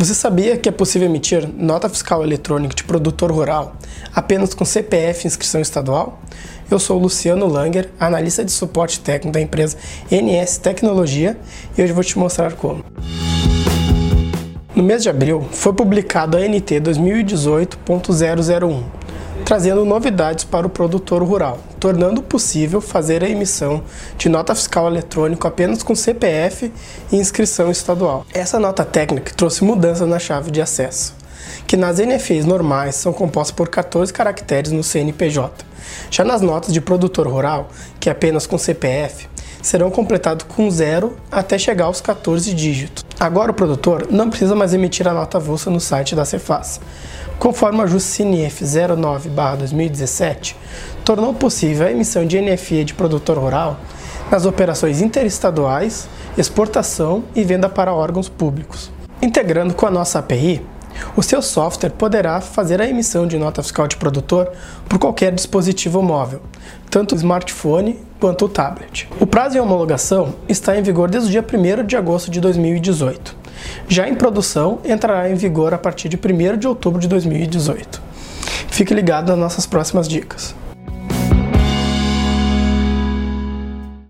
Você sabia que é possível emitir nota fiscal eletrônica de produtor rural apenas com CPF e inscrição estadual? Eu sou Luciano Langer, analista de suporte técnico da empresa NS Tecnologia e hoje vou te mostrar como. No mês de abril, foi publicado a NT 2018.001, trazendo novidades para o produtor rural, tornando possível fazer a emissão de nota fiscal eletrônica apenas com CPF e inscrição estadual. Essa nota técnica trouxe mudanças na chave de acesso, que nas NFEs normais são compostas por 14 caracteres no CNPJ. Já nas notas de produtor rural, que é apenas com CPF, serão completados com zero até chegar aos 14 dígitos. Agora o produtor não precisa mais emitir a nota avulsa no site da Cefaz. Conforme o ajuste CNF 09/2017, tornou possível a emissão de NFE de produtor rural nas operações interestaduais, exportação e venda para órgãos públicos. Integrando com a nossa API, o seu software poderá fazer a emissão de nota fiscal de produtor por qualquer dispositivo móvel, tanto o smartphone quanto o tablet. O prazo de homologação está em vigor desde o dia 1 de agosto de 2018. Já em produção, entrará em vigor a partir de 1 de outubro de 2018. Fique ligado nas nossas próximas dicas.